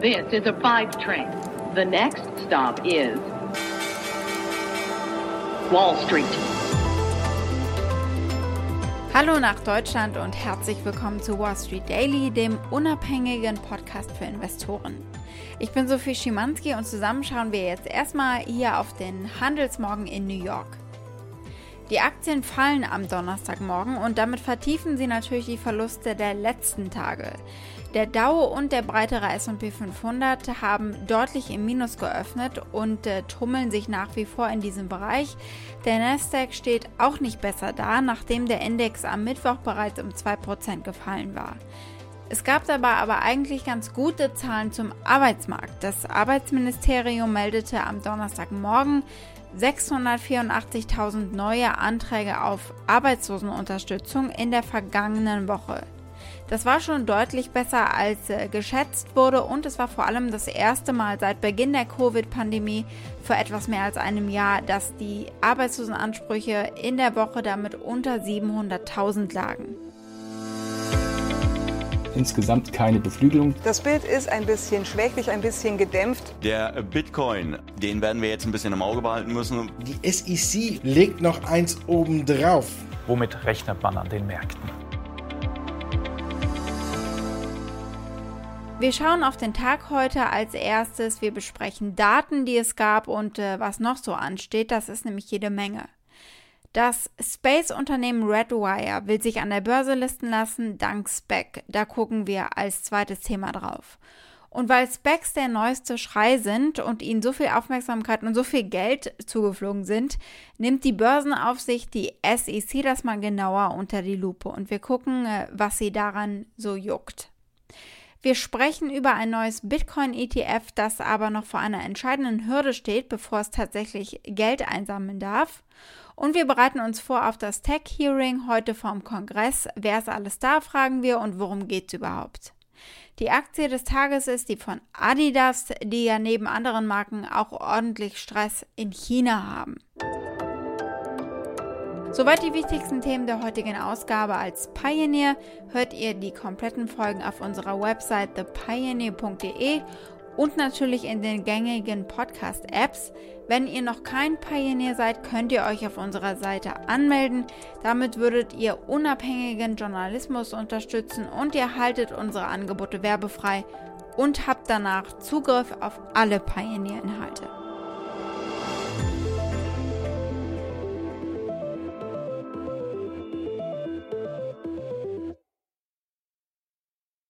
This is a five train. The next stop is Wall Street. Hallo nach Deutschland und herzlich willkommen zu Wall Street Daily, dem unabhängigen Podcast für Investoren. Ich bin Sophie Schimanski und zusammen schauen wir jetzt erstmal hier auf den Handelsmorgen in New York. Die Aktien fallen am Donnerstagmorgen und damit vertiefen sie natürlich die Verluste der letzten Tage. Der Dow und der breitere S&P 500 haben deutlich im Minus geöffnet und äh, tummeln sich nach wie vor in diesem Bereich. Der Nasdaq steht auch nicht besser da, nachdem der Index am Mittwoch bereits um 2% gefallen war. Es gab dabei aber eigentlich ganz gute Zahlen zum Arbeitsmarkt. Das Arbeitsministerium meldete am Donnerstagmorgen 684.000 neue Anträge auf Arbeitslosenunterstützung in der vergangenen Woche. Das war schon deutlich besser als äh, geschätzt wurde und es war vor allem das erste Mal seit Beginn der Covid-Pandemie für etwas mehr als einem Jahr, dass die Arbeitslosenansprüche in der Woche damit unter 700.000 lagen insgesamt keine Beflügelung. Das Bild ist ein bisschen schwächlich, ein bisschen gedämpft. Der Bitcoin, den werden wir jetzt ein bisschen im Auge behalten müssen. Die SEC legt noch eins obendrauf. Womit rechnet man an den Märkten? Wir schauen auf den Tag heute als erstes. Wir besprechen Daten, die es gab und äh, was noch so ansteht. Das ist nämlich jede Menge. Das Space-Unternehmen Redwire will sich an der Börse listen lassen, dank SPEC. Da gucken wir als zweites Thema drauf. Und weil Specs der neueste Schrei sind und ihnen so viel Aufmerksamkeit und so viel Geld zugeflogen sind, nimmt die Börsenaufsicht die SEC das mal genauer unter die Lupe und wir gucken, äh, was sie daran so juckt. Wir sprechen über ein neues Bitcoin-ETF, das aber noch vor einer entscheidenden Hürde steht, bevor es tatsächlich Geld einsammeln darf. Und wir bereiten uns vor auf das Tech-Hearing heute vom Kongress. Wer ist alles da, fragen wir und worum geht es überhaupt? Die Aktie des Tages ist die von Adidas, die ja neben anderen Marken auch ordentlich Stress in China haben. Soweit die wichtigsten Themen der heutigen Ausgabe als Pioneer. Hört ihr die kompletten Folgen auf unserer Website thepioneer.de und natürlich in den gängigen Podcast-Apps. Wenn ihr noch kein Pioneer seid, könnt ihr euch auf unserer Seite anmelden. Damit würdet ihr unabhängigen Journalismus unterstützen und ihr haltet unsere Angebote werbefrei und habt danach Zugriff auf alle Pioneer-Inhalte.